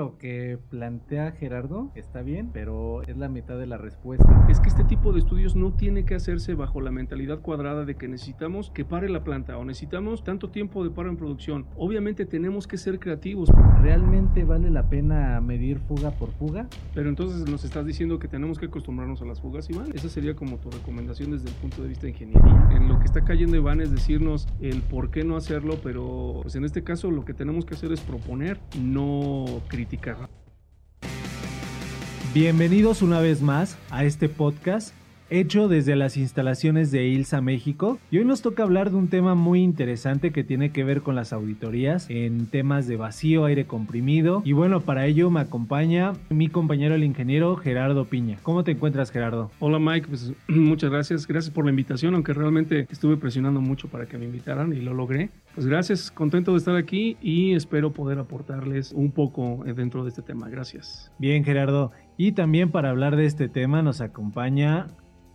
lo que plantea Gerardo está bien, pero es la mitad de la respuesta. Es que este tipo de estudios no tiene que hacerse bajo la mentalidad cuadrada de que necesitamos que pare la planta o necesitamos tanto tiempo de paro en producción. Obviamente tenemos que ser creativos. ¿Realmente vale la pena medir fuga por fuga? Pero entonces nos estás diciendo que tenemos que acostumbrarnos a las fugas, Iván. Esa sería como tu recomendación desde el punto de vista de ingeniería. En lo que está cayendo Iván es decirnos el por qué no hacerlo, pero pues en este caso lo que tenemos que hacer es proponer, no criticar. Bienvenidos una vez más a este podcast hecho desde las instalaciones de ILSA México. Y hoy nos toca hablar de un tema muy interesante que tiene que ver con las auditorías en temas de vacío, aire comprimido. Y bueno, para ello me acompaña mi compañero el ingeniero Gerardo Piña. ¿Cómo te encuentras Gerardo? Hola Mike, pues muchas gracias. Gracias por la invitación, aunque realmente estuve presionando mucho para que me invitaran y lo logré. Pues gracias, contento de estar aquí y espero poder aportarles un poco dentro de este tema. Gracias. Bien Gerardo. Y también para hablar de este tema nos acompaña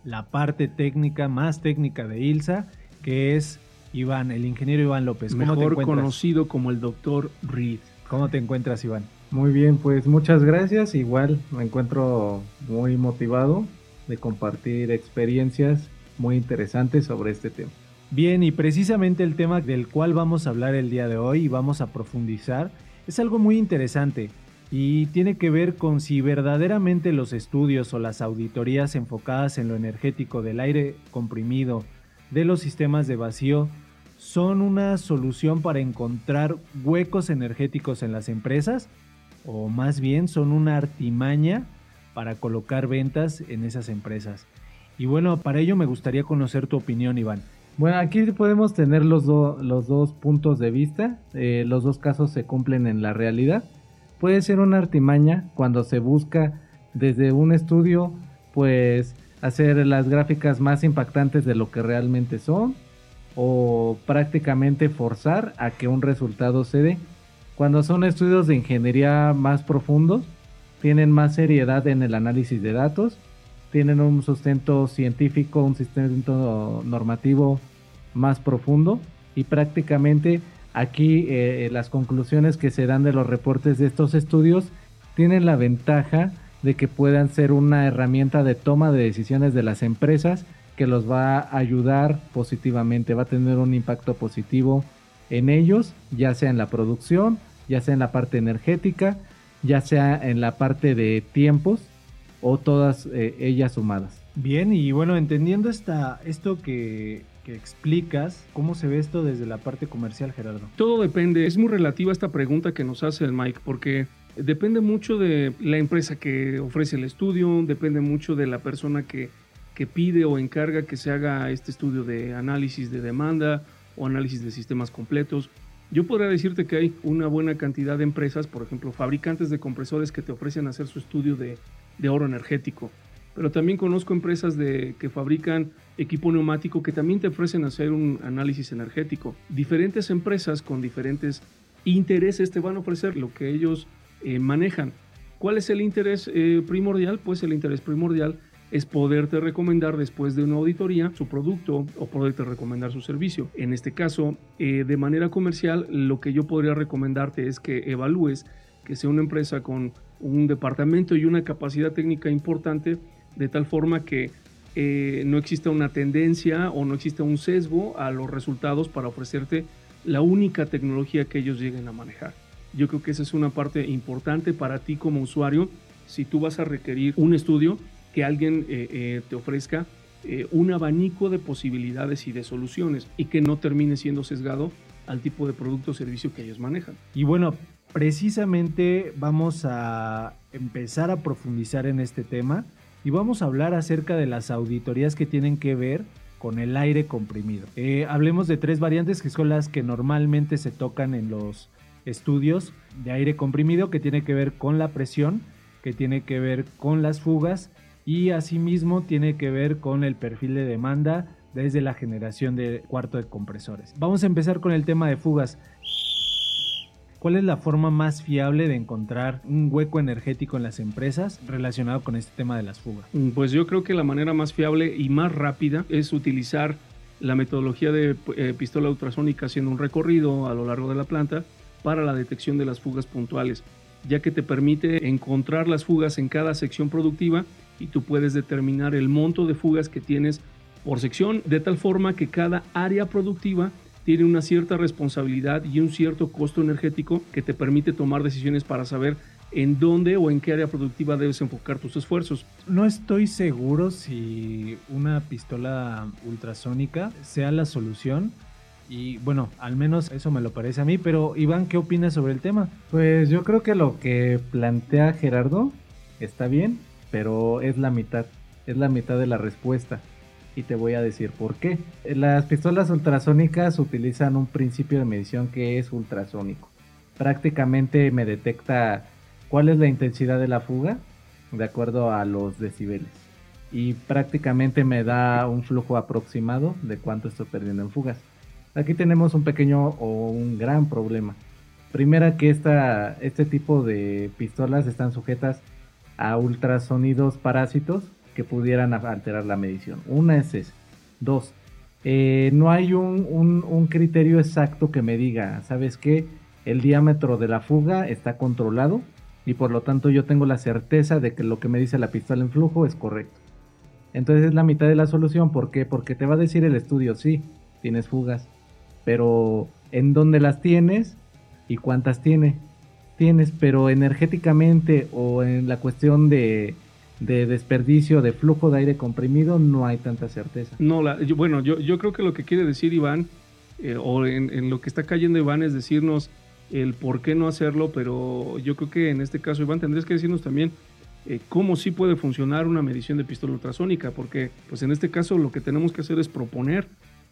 la parte técnica, más técnica de ILSA, que es Iván, el ingeniero Iván López. Mejor conocido como el doctor Reed. ¿Cómo te encuentras, Iván? Muy bien, pues muchas gracias. Igual me encuentro muy motivado de compartir experiencias muy interesantes sobre este tema. Bien, y precisamente el tema del cual vamos a hablar el día de hoy y vamos a profundizar es algo muy interesante y tiene que ver con si verdaderamente los estudios o las auditorías enfocadas en lo energético del aire comprimido de los sistemas de vacío son una solución para encontrar huecos energéticos en las empresas o más bien son una artimaña para colocar ventas en esas empresas. Y bueno, para ello me gustaría conocer tu opinión, Iván. Bueno, aquí podemos tener los, los dos puntos de vista. Eh, los dos casos se cumplen en la realidad puede ser una artimaña cuando se busca desde un estudio pues hacer las gráficas más impactantes de lo que realmente son o prácticamente forzar a que un resultado se dé. Cuando son estudios de ingeniería más profundos, tienen más seriedad en el análisis de datos, tienen un sustento científico, un sustento normativo más profundo y prácticamente Aquí eh, las conclusiones que se dan de los reportes de estos estudios tienen la ventaja de que puedan ser una herramienta de toma de decisiones de las empresas que los va a ayudar positivamente, va a tener un impacto positivo en ellos, ya sea en la producción, ya sea en la parte energética, ya sea en la parte de tiempos o todas eh, ellas sumadas. Bien, y bueno, entendiendo esta, esto que que explicas cómo se ve esto desde la parte comercial, Gerardo. Todo depende, es muy relativa esta pregunta que nos hace el Mike, porque depende mucho de la empresa que ofrece el estudio, depende mucho de la persona que, que pide o encarga que se haga este estudio de análisis de demanda o análisis de sistemas completos. Yo podría decirte que hay una buena cantidad de empresas, por ejemplo, fabricantes de compresores que te ofrecen hacer su estudio de, de oro energético pero también conozco empresas de, que fabrican equipo neumático que también te ofrecen hacer un análisis energético. Diferentes empresas con diferentes intereses te van a ofrecer lo que ellos eh, manejan. ¿Cuál es el interés eh, primordial? Pues el interés primordial es poderte recomendar después de una auditoría su producto o poderte recomendar su servicio. En este caso, eh, de manera comercial, lo que yo podría recomendarte es que evalúes que sea una empresa con un departamento y una capacidad técnica importante de tal forma que eh, no exista una tendencia o no exista un sesgo a los resultados para ofrecerte la única tecnología que ellos lleguen a manejar. Yo creo que esa es una parte importante para ti como usuario si tú vas a requerir un estudio que alguien eh, eh, te ofrezca un abanico de posibilidades y de soluciones y que no termine siendo sesgado al tipo de producto o servicio que ellos manejan. Y bueno, precisamente vamos a empezar a profundizar en este tema y vamos a hablar acerca de las auditorías que tienen que ver con el aire comprimido. Eh, hablemos de tres variantes que son las que normalmente se tocan en los estudios de aire comprimido, que tiene que ver con la presión, que tiene que ver con las fugas y asimismo tiene que ver con el perfil de demanda desde la generación de cuarto de compresores. Vamos a empezar con el tema de fugas. ¿Cuál es la forma más fiable de encontrar un hueco energético en las empresas relacionado con este tema de las fugas? Mm, pues yo creo que la manera más fiable y más rápida es utilizar la metodología de eh, pistola ultrasónica haciendo un recorrido a lo largo de la planta para la detección de las fugas puntuales. ya que te permite encontrar las fugas en cada sección productiva y tú puedes determinar el monto de fugas que tienes por sección, de tal forma que cada área productiva tiene una cierta responsabilidad y un cierto costo energético que te permite tomar decisiones para saber en dónde o en qué área productiva debes enfocar tus esfuerzos. No estoy seguro si una pistola ultrasónica sea la solución. Y bueno, al menos eso me lo parece a mí. Pero Iván, ¿qué opinas sobre el tema? Pues yo creo que lo que plantea Gerardo está bien, pero es la mitad. Es la mitad de la respuesta y te voy a decir por qué. Las pistolas ultrasónicas utilizan un principio de medición que es ultrasónico. Prácticamente me detecta cuál es la intensidad de la fuga de acuerdo a los decibeles. Y prácticamente me da un flujo aproximado de cuánto estoy perdiendo en fugas. Aquí tenemos un pequeño o un gran problema. Primera que esta, este tipo de pistolas están sujetas a ultrasonidos parásitos que pudieran alterar la medición. Una es esa. Dos, eh, no hay un, criterio exacto que me diga, ¿sabes qué? El diámetro de la fuga está controlado y por lo tanto yo tengo la certeza de que lo que me dice la pistola en flujo es correcto. Entonces es la mitad de la solución. ¿Por qué? Porque te va a decir el estudio, sí, tienes fugas, pero ¿en dónde las tienes y cuántas tiene? Tienes, pero energéticamente o en la cuestión de de desperdicio de flujo de aire comprimido no hay tanta certeza. No, la, bueno, yo, yo creo que lo que quiere decir Iván, eh, o en, lo que está cayendo Iván es decirnos el por qué no hacerlo, pero yo creo que en este caso Iván tendrías que decirnos también eh, cómo sí puede funcionar una medición de pistola ultrasónica, porque pues en este caso lo que tenemos que hacer es proponer,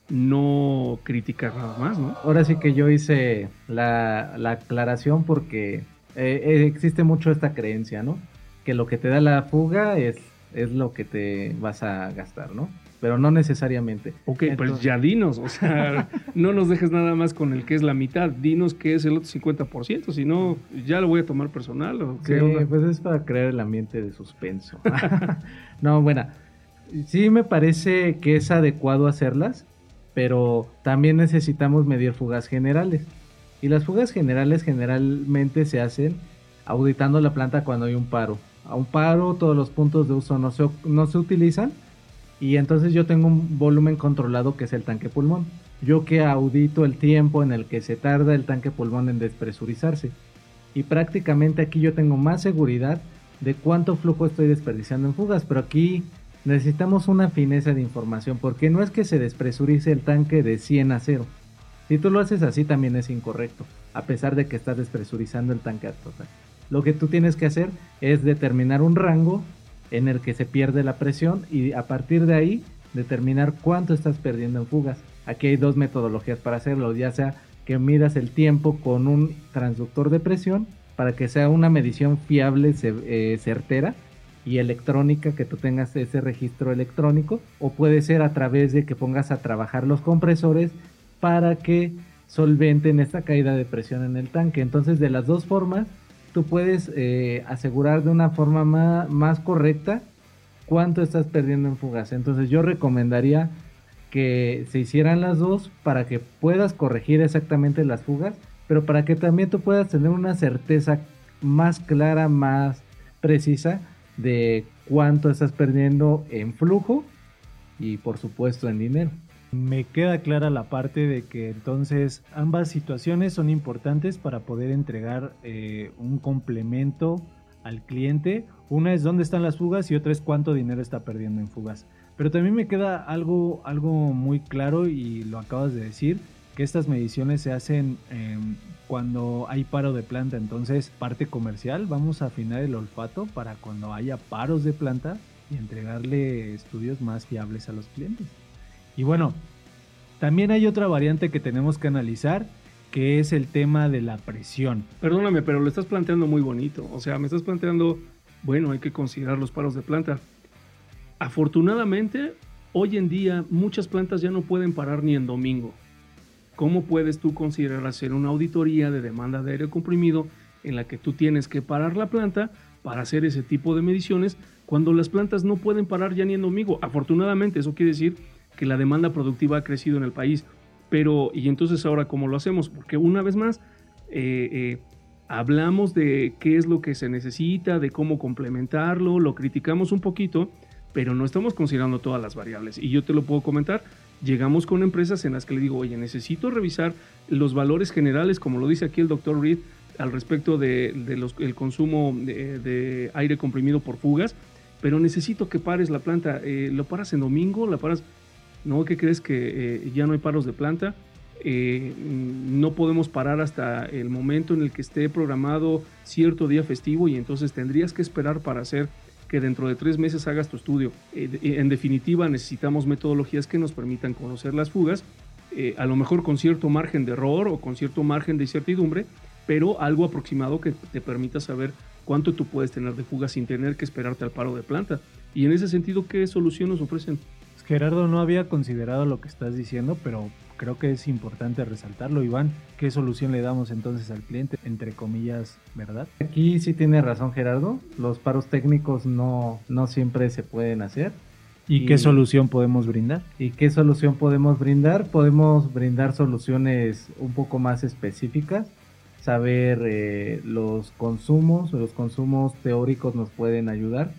no criticar nada más, ¿no? Ahora sí que yo hice la, la aclaración porque eh, existe mucho esta creencia, ¿no? Que lo que te da la fuga es, es lo que te vas a gastar, ¿no? Pero no necesariamente. Ok, pues ya dinos, o sea, no nos dejes nada más con el que es la mitad, dinos que es el otro 50%, si no, ya lo voy a tomar personal. ¿o sí, pues es para crear el ambiente de suspenso. no, bueno, sí me parece que es adecuado hacerlas, pero también necesitamos medir fugas generales. Y las fugas generales generalmente se hacen auditando la planta cuando hay un paro a un paro, todos los puntos de uso no se, no se utilizan y entonces yo tengo un volumen controlado que es el tanque pulmón. Yo que audito el tiempo en el que se tarda el tanque pulmón en despresurizarse. Y prácticamente aquí yo tengo más seguridad de cuánto flujo estoy desperdiciando en fugas, pero aquí necesitamos una fineza de información porque no es que se despresurice el tanque de 100 a 0. Si tú lo haces así también es incorrecto, a pesar de que estás despresurizando el tanque a total. Lo que tú tienes que hacer es determinar un rango en el que se pierde la presión y a partir de ahí determinar cuánto estás perdiendo en fugas. Aquí hay dos metodologías para hacerlo, ya sea que midas el tiempo con un transductor de presión para que sea una medición fiable, eh, certera y electrónica, que tú tengas ese registro electrónico, o puede ser a través de que pongas a trabajar los compresores para que solventen esta caída de presión en el tanque. Entonces, de las dos formas, tú puedes eh, asegurar de una forma más, correcta cuánto estás perdiendo en fugas. Entonces yo recomendaría que se hicieran las dos para que puedas corregir exactamente las fugas, pero para que también tú puedas tener una certeza más clara, más precisa de cuánto estás perdiendo en flujo y por supuesto en dinero. Me queda clara la parte de que entonces ambas situaciones son importantes para poder entregar eh, un complemento al cliente. Una es dónde están las fugas y otra es cuánto dinero está perdiendo en fugas. Pero también me queda algo, algo muy claro y lo acabas de decir, que estas mediciones se hacen em, cuando hay paro de planta. Entonces, parte comercial, vamos a afinar el olfato para cuando haya paros de planta y entregarle estudios más fiables a los clientes. Y bueno, también hay otra variante que tenemos que analizar, que es el tema de la presión. Perdóname, pero lo estás planteando muy bonito. O sea, me estás planteando, bueno, hay que considerar los paros de planta. Afortunadamente, hoy en día muchas plantas ya no pueden parar ni en domingo. ¿Cómo puedes tú considerar hacer una auditoría de demanda de aire comprimido en la que tú tienes que parar la planta para hacer ese tipo de mediciones cuando las plantas no pueden parar ya ni en domingo? Afortunadamente, eso quiere decir que la demanda productiva ha crecido en el país. Pero, ¿y entonces ahora cómo lo hacemos? Porque una vez más, eh, eh, hablamos de qué es lo que se necesita, de cómo complementarlo, lo criticamos un poquito, pero no estamos considerando todas las variables. Y yo te lo puedo comentar, llegamos con empresas en las que le digo, oye, necesito revisar los valores generales, como lo dice aquí el doctor Reed, al respecto del de, consumo de, aire comprimido por fugas, pero necesito que pares la planta. Eh, ¿Lo paras en domingo? ¿La paras? No, ¿qué crees que eh, ya no hay paros de planta? Eh, no podemos parar hasta el momento en el que esté programado cierto día festivo y entonces tendrías que esperar para hacer que dentro de tres meses hagas tu estudio. en definitiva, necesitamos metodologías que nos permitan conocer las fugas, a lo mejor con cierto margen de error o con cierto margen de incertidumbre, pero algo aproximado que te permita saber cuánto tú puedes tener de fuga sin tener que esperarte al paro de planta. Y en ese sentido, ¿qué solución nos ofrecen? Gerardo, no había considerado lo que estás diciendo, pero creo que es importante resaltarlo. Iván, ¿qué solución le damos entonces al cliente? Entre comillas, ¿verdad? Aquí sí tiene razón Gerardo. Los paros técnicos no, no siempre se pueden hacer. ¿Y, qué solución podemos brindar? ¿Y qué solución podemos brindar? Podemos brindar soluciones un poco más específicas saber eh, los consumos, los consumos teóricos nos pueden ayudar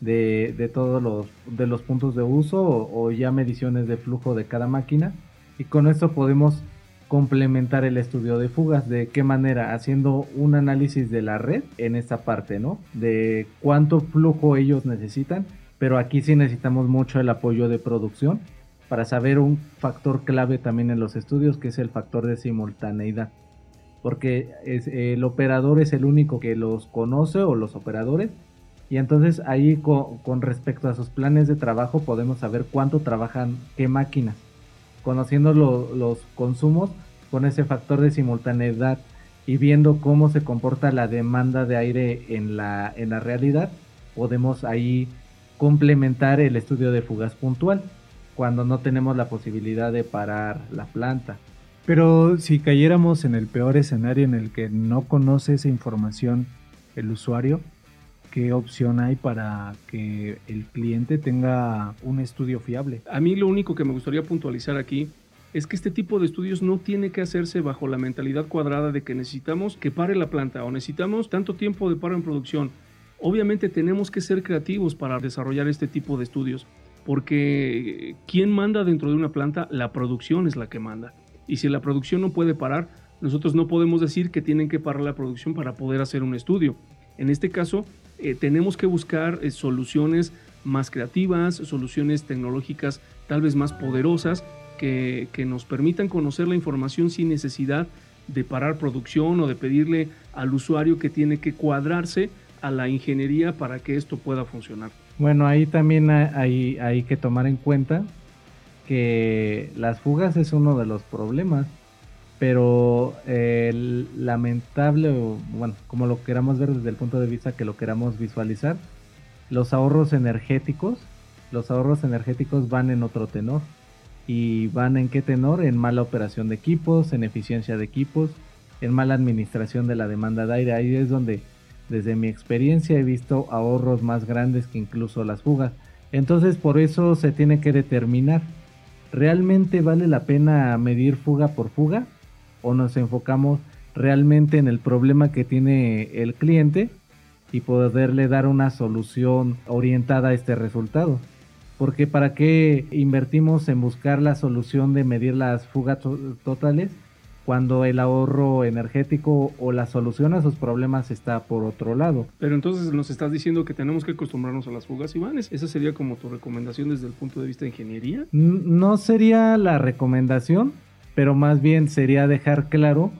de, todos los, de los puntos de uso o, ya mediciones de flujo de cada máquina y con esto podemos complementar el estudio de fugas. ¿De qué manera? Haciendo un análisis de la red en esta parte, ¿no? De cuánto flujo ellos necesitan, pero aquí sí necesitamos mucho el apoyo de producción para saber un factor clave también en los estudios que es el factor de simultaneidad porque el operador es el único que los conoce o los operadores. Y entonces ahí con, respecto a sus planes de trabajo podemos saber cuánto trabajan qué máquinas. Conociendo los consumos con ese factor de simultaneidad y viendo cómo se comporta la demanda de aire en la, en la realidad, podemos ahí complementar el estudio de fugas puntual cuando no tenemos la posibilidad de parar la planta. Pero si cayéramos en el peor escenario en el que no conoce esa información el usuario, ¿qué opción hay para que el cliente tenga un estudio fiable? A mí lo único que me gustaría puntualizar aquí es que este tipo de estudios no tiene que hacerse bajo la mentalidad cuadrada de que necesitamos que pare la planta o necesitamos tanto tiempo de paro en producción. Obviamente tenemos que ser creativos para desarrollar este tipo de estudios, porque ¿quién manda dentro de una planta? La producción es la que manda. Y si la producción no puede parar, nosotros no podemos decir que tienen que parar la producción para poder hacer un estudio. En este caso, eh, tenemos que buscar eh, soluciones más creativas, soluciones tecnológicas tal vez más poderosas que, que nos permitan conocer la información sin necesidad de parar producción o de pedirle al usuario que tiene que cuadrarse a la ingeniería para que esto pueda funcionar. Bueno, ahí también hay, hay que tomar en cuenta que las fugas es uno de los problemas, pero el lamentable, bueno, como lo queramos ver desde el punto de vista que lo queramos visualizar, los ahorros energéticos, los ahorros energéticos van en otro tenor. ¿Y van en qué tenor? En mala operación de equipos, en eficiencia de equipos, en mala administración de la demanda de aire. Ahí es donde, desde mi experiencia, he visto ahorros más grandes que incluso las fugas. Entonces, por eso se tiene que determinar ¿realmente vale la pena medir fuga por fuga? ¿O nos enfocamos realmente en el problema que tiene el cliente y poderle dar una solución orientada a este resultado? Porque ¿para qué invertimos en buscar la solución de medir las fugas totales cuando el ahorro energético o la solución a sus problemas está por otro lado. Pero entonces nos estás diciendo que tenemos que acostumbrarnos a las fugas, Iván. ¿Esa sería como tu recomendación desde el punto de vista de ingeniería? No sería la recomendación, pero más bien sería dejar claro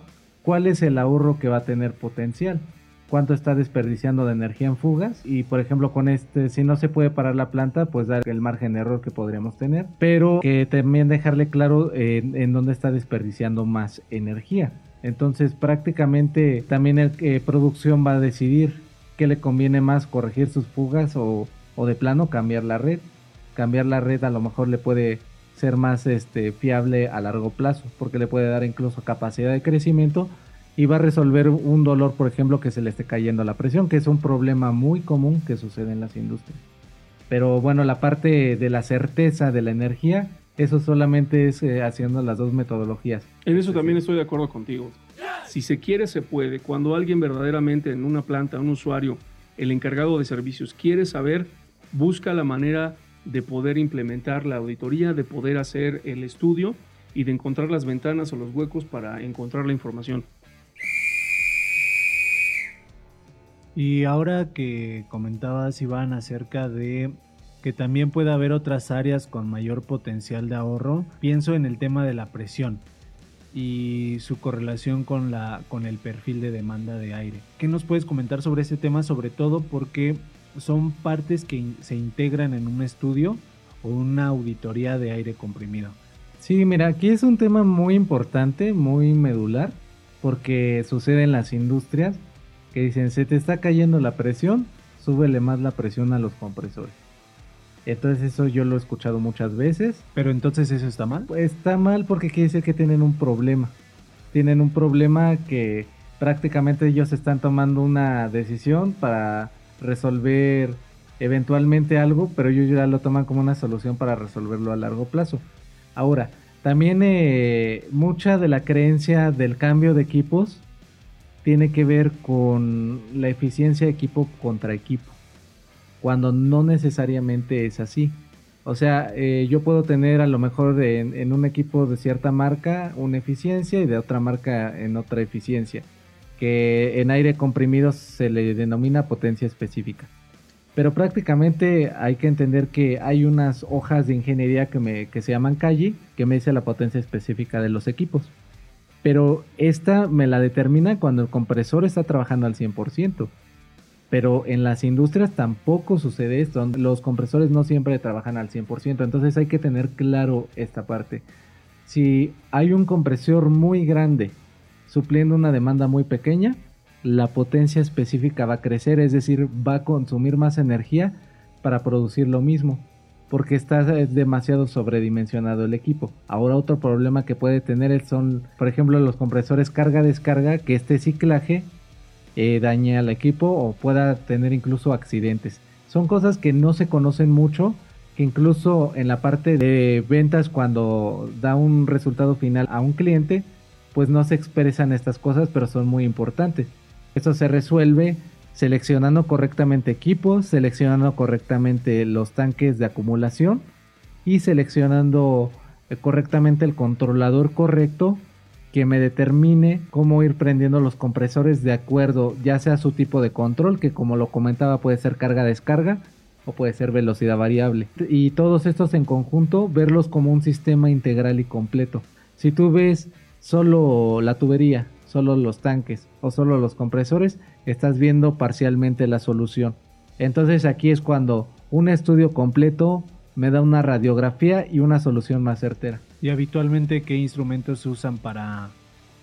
cuál es el ahorro que va a tener potencial cuánto está desperdiciando de energía en fugas y por ejemplo con este si no se puede parar la planta pues dar el margen de error que podríamos tener pero que también dejarle claro en dónde está desperdiciando más energía. Entonces prácticamente también el que producción va a decidir qué le conviene más corregir sus fugas o, o de plano cambiar la red. Cambiar la red a lo mejor le puede ser más este fiable a largo plazo porque le puede dar incluso capacidad de crecimiento y va a resolver un dolor, por ejemplo, que se le esté cayendo la presión, que es un problema muy común que sucede en las industrias. Pero bueno, la parte de la certeza de la energía, eso solamente es eh, haciendo las dos metodologías. En eso también estoy de acuerdo contigo. Si se quiere, se puede. Cuando alguien verdaderamente en una planta, un usuario, el encargado de servicios quiere saber, busca la manera de poder implementar la auditoría, de poder hacer el estudio y de encontrar las ventanas o los huecos para encontrar la información. Y ahora que comentabas, Iván, acerca de que también puede haber otras áreas con mayor potencial de ahorro, pienso en el tema de la presión y su correlación con, la, con el perfil de demanda de aire. ¿Qué nos puedes comentar sobre ese tema? Sobre todo porque son partes que se integran en un estudio o una auditoría de aire comprimido. Sí, mira, aquí es un tema muy importante, muy medular, porque sucede en las industrias que dicen, se te está cayendo la presión, súbele más la presión a los compresores. Entonces eso yo lo he escuchado muchas veces. Pero entonces eso está mal. Pues está mal porque quiere decir que tienen un problema. Tienen un problema que prácticamente ellos están tomando una decisión para resolver eventualmente algo, pero ellos ya lo toman como una solución para resolverlo a largo plazo. Ahora, también eh, mucha de la creencia del cambio de equipos tiene que ver con la eficiencia de equipo contra equipo, cuando no necesariamente es así. O sea, eh, yo puedo tener a lo mejor en un equipo de cierta marca una eficiencia y de otra marca en otra eficiencia, que en aire comprimido se le denomina potencia específica. Pero prácticamente hay que entender que hay unas hojas de ingeniería que, me, que se llaman calle que me dice la potencia específica de los equipos pero esta me la determina cuando el compresor está trabajando al 100%. Pero en las industrias tampoco sucede esto, los compresores no siempre trabajan al 100%, entonces hay que tener claro esta parte. Si hay un compresor muy grande supliendo una demanda muy pequeña, la potencia específica va a crecer, es decir, va a consumir más energía para producir lo mismo porque está demasiado sobredimensionado el equipo. Ahora otro problema que puede tener son, por ejemplo, los compresores carga-descarga, que este ciclaje eh, dañe al equipo o pueda tener incluso accidentes. Son cosas que no se conocen mucho, que incluso en la parte de ventas cuando da un resultado final a un cliente, pues no se expresan estas cosas, pero son muy importantes. Eso se resuelve seleccionando correctamente equipos, seleccionando correctamente los tanques de acumulación y seleccionando eh, correctamente el controlador correcto que me determine cómo ir prendiendo los compresores de acuerdo ya sea su tipo de control que como lo comentaba puede ser carga-descarga o puede ser velocidad variable y todos estos en conjunto verlos como un sistema integral y completo si tú ves solo la tubería solo los tanques o solo los compresores, estás viendo parcialmente la solución. Entonces aquí es cuando un estudio completo me da una radiografía y una solución más certera. ¿Y habitualmente qué instrumentos se usan para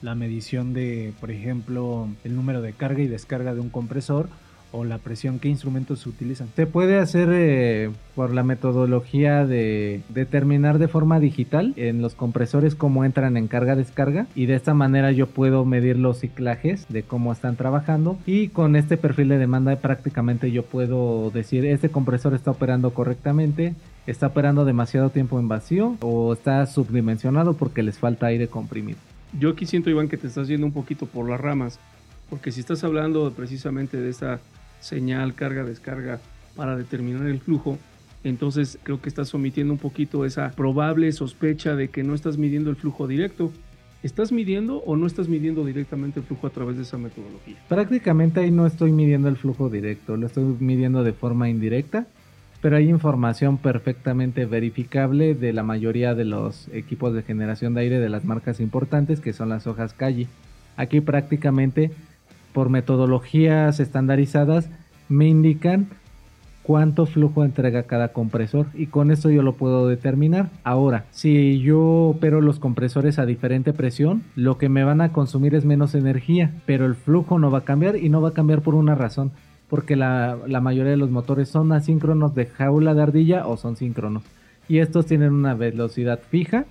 la medición de, por ejemplo, el número de carga y descarga de un compresor o la presión, ¿qué instrumentos se utilizan? Se puede hacer eh, por la metodología de determinar de forma digital en los compresores cómo entran en carga-descarga y de esta manera yo puedo medir los ciclajes de cómo están trabajando y con este perfil de demanda prácticamente yo puedo decir este compresor está operando correctamente, está operando demasiado tiempo en vacío o está subdimensionado porque les falta aire comprimido. Yo aquí siento, Iván, que te estás yendo un poquito por las ramas, porque si estás hablando precisamente de esta señal, carga, descarga para determinar el flujo, entonces creo que estás omitiendo un poquito esa probable sospecha de que no estás midiendo el flujo directo. ¿Estás midiendo o no estás midiendo directamente el flujo a través de esa metodología? Prácticamente ahí no estoy midiendo el flujo directo, lo estoy midiendo de forma indirecta, pero hay información perfectamente verificable de la mayoría de los equipos de generación de aire de las marcas importantes que son las hojas calle. Aquí prácticamente por metodologías estandarizadas me indican cuánto flujo entrega cada compresor y con esto yo lo puedo determinar. Ahora, si yo opero los compresores a diferente presión, lo que me van a consumir es menos energía, pero el flujo no va a cambiar y no va a cambiar por una razón, porque la, la mayoría de los motores son asíncronos de jaula de ardilla o son síncronos. Y estos tienen una velocidad fija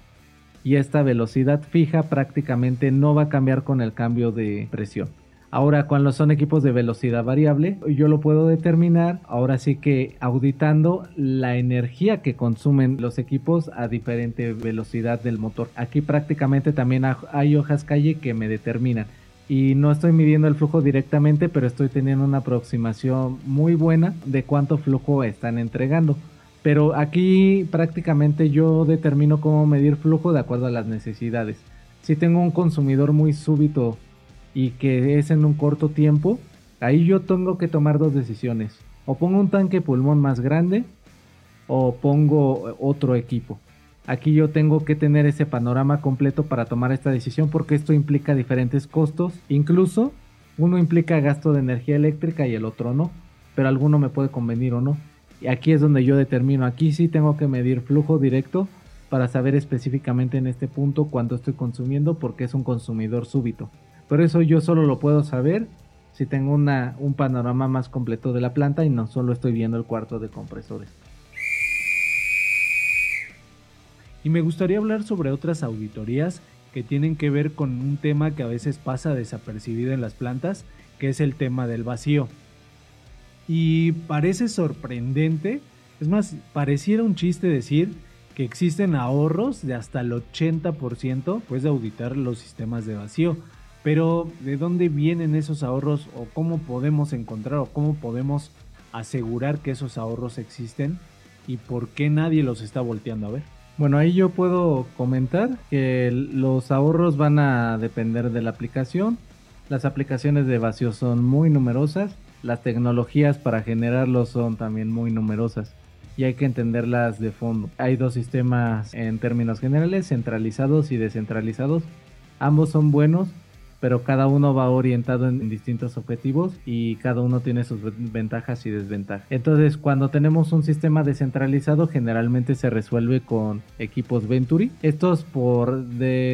y esta velocidad fija prácticamente no va a cambiar con el cambio de presión. Ahora, cuando son equipos de velocidad variable, yo lo puedo determinar, ahora sí que auditando la energía que consumen los equipos a diferente velocidad del motor. Aquí prácticamente también hay hojas calle que me determinan y no estoy midiendo el flujo directamente, pero estoy teniendo una aproximación muy buena de cuánto flujo están entregando. Pero aquí prácticamente yo determino cómo medir flujo de acuerdo a las necesidades. Si tengo un consumidor muy súbito y que es en un corto tiempo, ahí yo tengo que tomar dos decisiones. O pongo un tanque pulmón más grande o pongo otro equipo. Aquí yo tengo que tener ese panorama completo para tomar esta decisión porque esto implica diferentes costos. Incluso uno implica gasto de energía eléctrica y el otro no. Pero alguno me puede convenir o no. Y aquí es donde yo determino. Aquí sí tengo que medir flujo directo para saber específicamente en este punto cuánto estoy consumiendo porque es un consumidor súbito. Por eso yo solo lo puedo saber si tengo un panorama más completo de la planta y no solo estoy viendo el cuarto de compresores. Y me gustaría hablar sobre otras auditorías que tienen que ver con un tema que a veces pasa desapercibido en las plantas, que es el tema del vacío. Y parece sorprendente, es más, pareciera un chiste decir que existen ahorros de hasta el 80% pues de auditar los sistemas de vacío. Pero ¿de dónde vienen esos ahorros o cómo podemos encontrar o cómo podemos asegurar que esos ahorros existen y por qué nadie los está volteando a ver? Bueno, ahí yo puedo comentar que los ahorros van a depender de la aplicación. Las aplicaciones de vacío son muy numerosas. Las tecnologías para generarlos son también muy numerosas y hay que entenderlas de fondo. Hay dos sistemas en términos generales, centralizados y descentralizados. Ambos son buenos, pero cada uno va orientado en, distintos objetivos y cada uno tiene sus ventajas y desventajas. Entonces, cuando tenemos un sistema descentralizado, generalmente se resuelve con equipos Venturi. Estos, por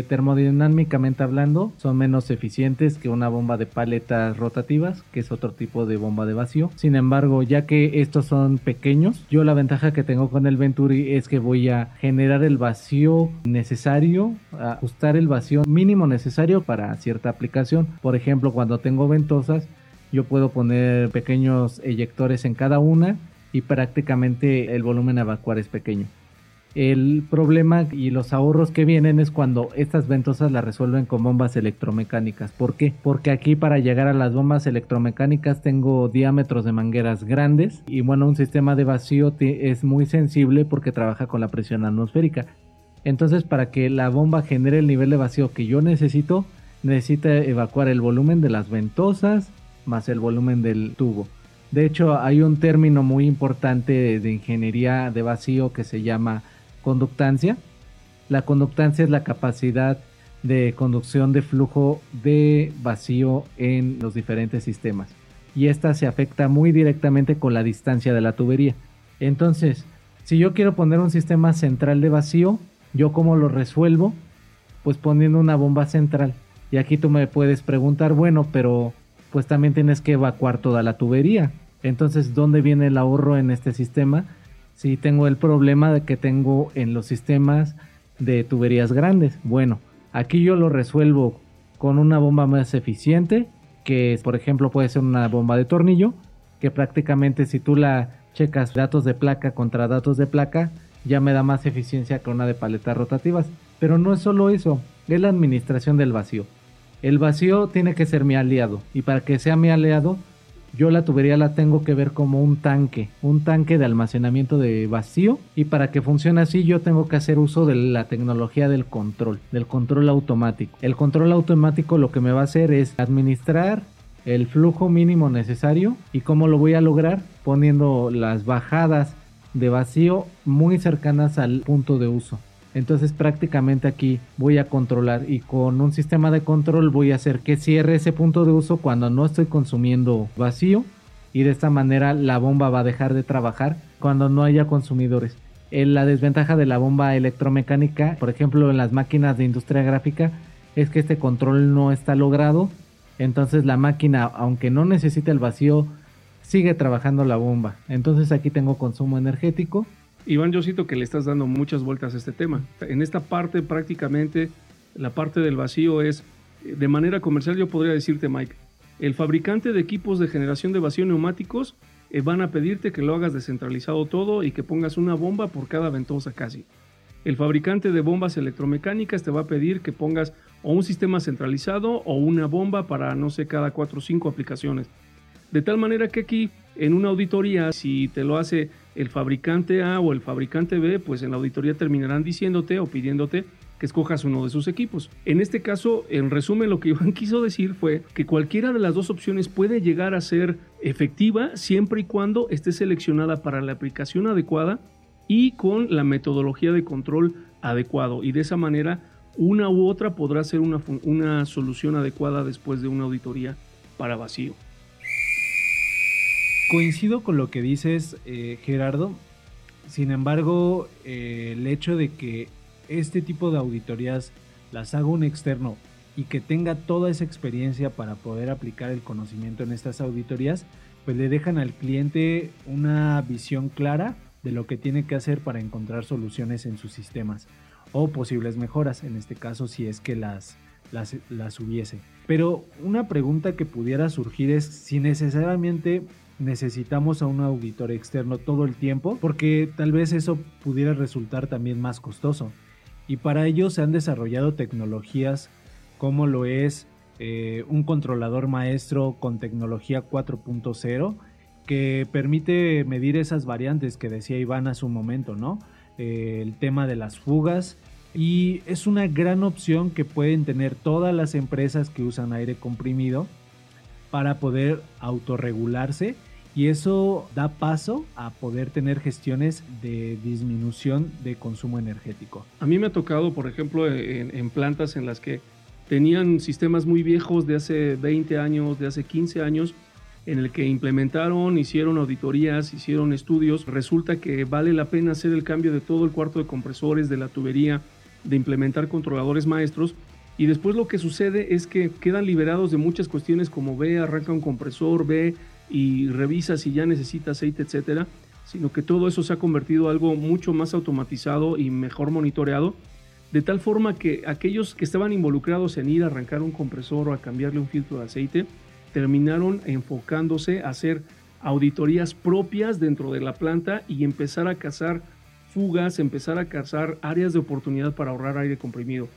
termodinámicamente hablando, son menos eficientes que una bomba de paletas rotativas, que es otro tipo de bomba de vacío. Sin embargo, ya que estos son pequeños, yo la ventaja que tengo con el Venturi es que voy a generar el vacío necesario, ajustar el vacío mínimo necesario para cierta aplicación. Por ejemplo, cuando tengo ventosas, yo puedo poner pequeños eyectores en cada una y prácticamente el volumen a evacuar es pequeño. El problema y los ahorros que vienen es cuando estas ventosas las resuelven con bombas electromecánicas. ¿Por qué? Porque aquí para llegar a las bombas electromecánicas tengo diámetros de mangueras grandes y bueno, un sistema de vacío es muy sensible porque trabaja con la presión atmosférica. Entonces para que la bomba genere el nivel de vacío que yo necesito, necesita evacuar el volumen de las ventosas más el volumen del tubo. De hecho, hay un término muy importante de ingeniería de vacío que se llama conductancia. La conductancia es la capacidad de conducción de flujo de vacío en los diferentes sistemas. Y esta se afecta muy directamente con la distancia de la tubería. Entonces, si yo quiero poner un sistema central de vacío, ¿yo cómo lo resuelvo? Pues poniendo una bomba central. Y aquí tú me puedes preguntar, bueno, pero pues también tienes que evacuar toda la tubería. Entonces, ¿dónde viene el ahorro en este sistema? Si tengo el problema de que tengo en los sistemas de tuberías grandes. Bueno, aquí yo lo resuelvo con una bomba más eficiente, que por ejemplo puede ser una bomba de tornillo, que prácticamente si tú la checas datos de placa contra datos de placa, ya me da más eficiencia que una de paletas rotativas. Pero no es solo eso, es la administración del vacío. El vacío tiene que ser mi aliado y para que sea mi aliado, yo la tubería la tengo que ver como un tanque, un tanque de almacenamiento de vacío y para que funcione así yo tengo que hacer uso de la tecnología del control, del control automático. El control automático lo que me va a hacer es administrar el flujo mínimo necesario y cómo lo voy a lograr poniendo las bajadas de vacío muy cercanas al punto de uso. Entonces prácticamente aquí voy a controlar y con un sistema de control voy a hacer que cierre ese punto de uso cuando no estoy consumiendo vacío y de esta manera la bomba va a dejar de trabajar cuando no haya consumidores. La desventaja de la bomba electromecánica, por ejemplo en las máquinas de industria gráfica, es que este control no está logrado. Entonces la máquina, aunque no necesite el vacío, sigue trabajando la bomba. Entonces aquí tengo consumo energético Iván, yo siento que le estás dando muchas vueltas a este tema. En esta parte prácticamente, la parte del vacío es, de manera comercial yo podría decirte, Mike, el fabricante de equipos de generación de vacío neumáticos eh, van a pedirte que lo hagas descentralizado todo y que pongas una bomba por cada ventosa casi. El fabricante de bombas electromecánicas te va a pedir que pongas o un sistema centralizado o una bomba para no sé cada cuatro o cinco aplicaciones. De tal manera que aquí en una auditoría, si te lo hace el fabricante A o el fabricante B, pues en la auditoría terminarán diciéndote o pidiéndote que escojas uno de sus equipos. En este caso, en resumen, lo que Iván quiso decir fue que cualquiera de las dos opciones puede llegar a ser efectiva siempre y cuando esté seleccionada para la aplicación adecuada y con la metodología de control adecuado. Y de esa manera, una u otra podrá ser una, una solución adecuada después de una auditoría para vacío. Coincido con lo que dices, eh, Gerardo. Sin embargo, eh, el hecho de que este tipo de auditorías las haga un externo y que tenga toda esa experiencia para poder aplicar el conocimiento en estas auditorías, pues le dejan al cliente una visión clara de lo que tiene que hacer para encontrar soluciones en sus sistemas o posibles mejoras, en este caso si es que las, las, las hubiese. Pero una pregunta que pudiera surgir es si necesariamente necesitamos a un auditor externo todo el tiempo, porque tal vez eso pudiera resultar también más costoso. Y para ello se han desarrollado tecnologías como lo es eh, un controlador maestro con tecnología 4.0 que permite medir esas variantes que decía Iván hace un momento, ¿no? Eh, el tema de las fugas y es una gran opción que pueden tener todas las empresas que usan aire comprimido para poder autorregularse y eso da paso a poder tener gestiones de disminución de consumo energético. A mí me ha tocado, por ejemplo, en, plantas en las que tenían sistemas muy viejos de hace 20 años, de hace 15 años, en el que implementaron, hicieron auditorías, hicieron estudios. Resulta que vale la pena hacer el cambio de todo el cuarto de compresores, de la tubería, de implementar controladores maestros. Y después lo que sucede es que quedan liberados de muchas cuestiones como ve, arranca un compresor, ve, y revisa si ya necesita aceite, etcétera, sino que todo eso se ha convertido en algo mucho más automatizado y mejor monitoreado, de tal forma que aquellos que estaban involucrados en ir a arrancar un compresor o a cambiarle un filtro de aceite, terminaron enfocándose a hacer auditorías propias dentro de la planta y empezar a cazar fugas, empezar a cazar áreas de oportunidad para ahorrar aire comprimido.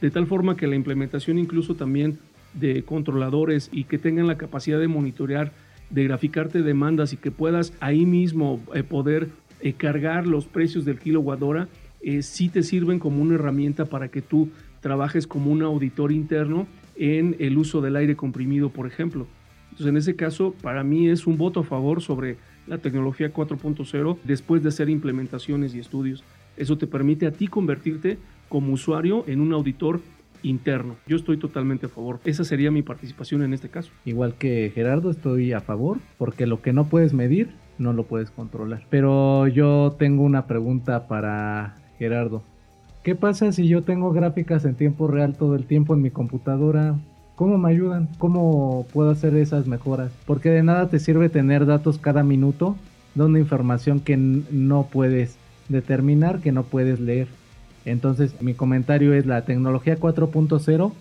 De tal forma que la implementación incluso también de controladores y que tengan la capacidad de monitorear de graficarte demandas y que puedas ahí mismo eh, poder eh, cargar los precios del kilowatt hora, eh, sí te sirven como una herramienta para que tú trabajes como un auditor interno en el uso del aire comprimido, por ejemplo. Entonces, en ese caso, para mí es un voto a favor sobre la tecnología 4.0 después de hacer implementaciones y estudios. Eso te permite a ti convertirte como usuario en un auditor interno. Yo estoy totalmente a favor. Esa sería mi participación en este caso. Igual que Gerardo, estoy a favor porque lo que no puedes medir no lo puedes controlar. Pero yo tengo una pregunta para Gerardo. ¿Qué pasa si yo tengo gráficas en tiempo real todo el tiempo en mi computadora? ¿Cómo me ayudan? ¿Cómo puedo hacer esas mejoras? Porque de nada te sirve tener datos cada minuto de información que no puedes determinar, que no puedes leer. Entonces mi comentario es la tecnología 4.0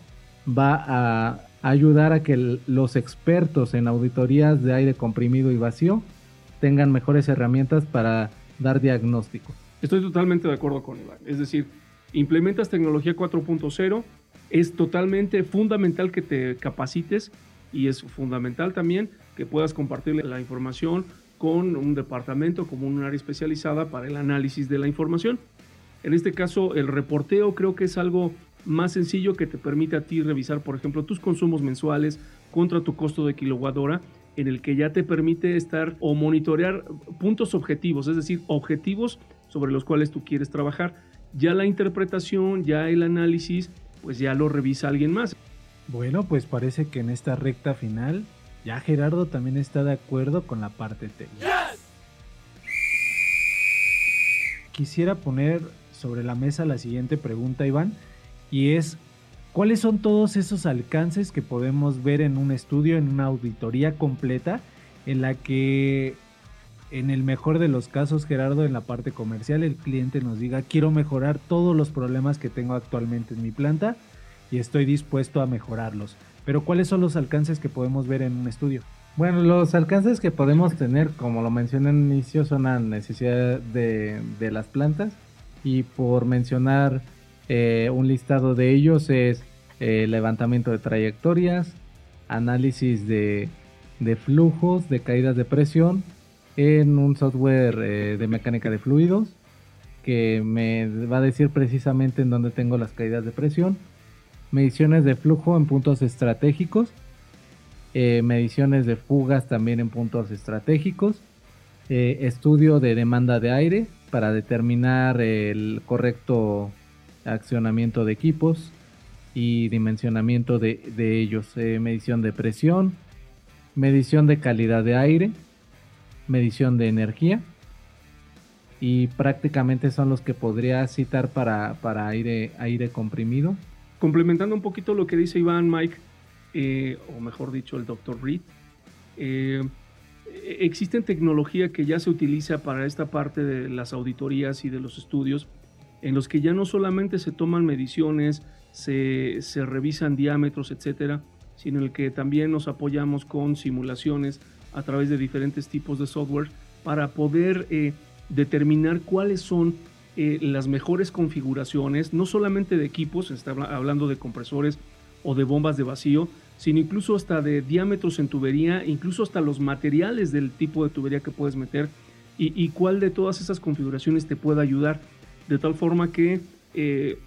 va a ayudar a que los expertos en auditorías de aire comprimido y vacío tengan mejores herramientas para dar diagnóstico. Estoy totalmente de acuerdo con Iván. Es decir, implementas tecnología 4.0, es totalmente fundamental que te capacites y es fundamental también que puedas compartir la información con un departamento como un área especializada para el análisis de la información. En este caso, el reporteo creo que es algo más sencillo que te permite a ti revisar, por ejemplo, tus consumos mensuales contra tu costo de kilowatt hora, en el que ya te permite estar o monitorear puntos objetivos, es decir, objetivos sobre los cuales tú quieres trabajar. Ya la interpretación, ya el análisis, pues ya lo revisa alguien más. Bueno, pues parece que en esta recta final ya Gerardo también está de acuerdo con la parte técnica. Quisiera poner sobre la mesa la siguiente pregunta, Iván, y es, ¿cuáles son todos esos alcances que podemos ver en un estudio, en una auditoría completa, en la que, en el mejor de los casos, Gerardo, en la parte comercial, el cliente nos diga, quiero mejorar todos los problemas que tengo actualmente en mi planta y estoy dispuesto a mejorarlos? Pero ¿cuáles son los alcances que podemos ver en un estudio? Bueno, los alcances que podemos tener, como lo mencioné en inicio, son la necesidad de, de las plantas, y por mencionar eh, un listado de ellos es eh, levantamiento de trayectorias, análisis de, flujos, de caídas de presión en un software eh, de mecánica de fluidos que me va a decir precisamente en dónde tengo las caídas de presión, mediciones de flujo en puntos estratégicos, mediciones de fugas también en puntos estratégicos, estudio de demanda de aire para determinar el correcto accionamiento de equipos, y dimensionamiento de, ellos. Eh, medición de presión, medición de calidad de aire, medición de energía y prácticamente son los que podría citar para, para aire, aire comprimido. Complementando un poquito lo que dice Iván, Mike, eh, o mejor dicho, el doctor Reed, eh, existe tecnología que ya se utiliza para esta parte de las auditorías y de los estudios, en los que ya no solamente se toman mediciones se, revisan diámetros, etcétera, sino el que también nos apoyamos con simulaciones a través de diferentes tipos de software para poder eh, determinar cuáles son eh, las mejores configuraciones, no solamente de equipos, está hablando de compresores o de bombas de vacío, sino incluso hasta de diámetros en tubería, incluso hasta los materiales del tipo de tubería que puedes meter y, cuál de todas esas configuraciones te puede ayudar, de tal forma que eh,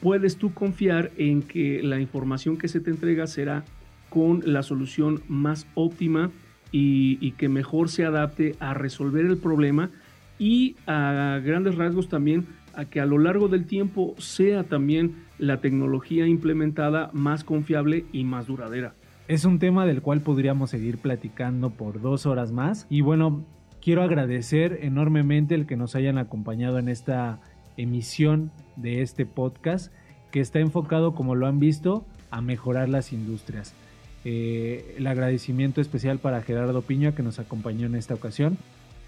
puedes tú confiar en que la información que se te entrega será con la solución más óptima y, que mejor se adapte a resolver el problema y a grandes rasgos también a que a lo largo del tiempo sea también la tecnología implementada más confiable y más duradera. Es un tema del cual podríamos seguir platicando por dos horas más y bueno, quiero agradecer enormemente el que nos hayan acompañado en esta emisión de este podcast que está enfocado, como lo han visto, a mejorar las industrias. Eh, el agradecimiento especial para Gerardo Piña que nos acompañó en esta ocasión.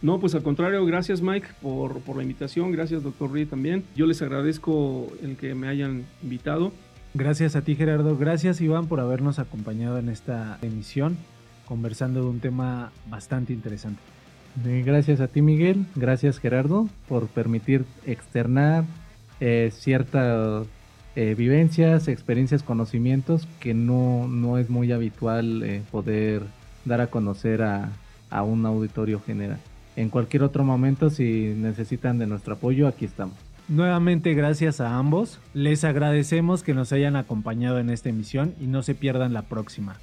No, pues al contrario, gracias Mike por, por la invitación, gracias doctor Reed también. Yo les agradezco el que me hayan invitado. Gracias a ti Gerardo, gracias Iván por habernos acompañado en esta emisión, conversando de un tema bastante interesante. Gracias a ti Miguel, gracias Gerardo por permitir externar eh, ciertas eh, vivencias, experiencias, conocimientos que no, no es muy habitual eh, poder dar a conocer a, a un auditorio general. En cualquier otro momento, si necesitan de nuestro apoyo, aquí estamos. Nuevamente gracias a ambos. Les agradecemos que nos hayan acompañado en esta emisión y no se pierdan la próxima.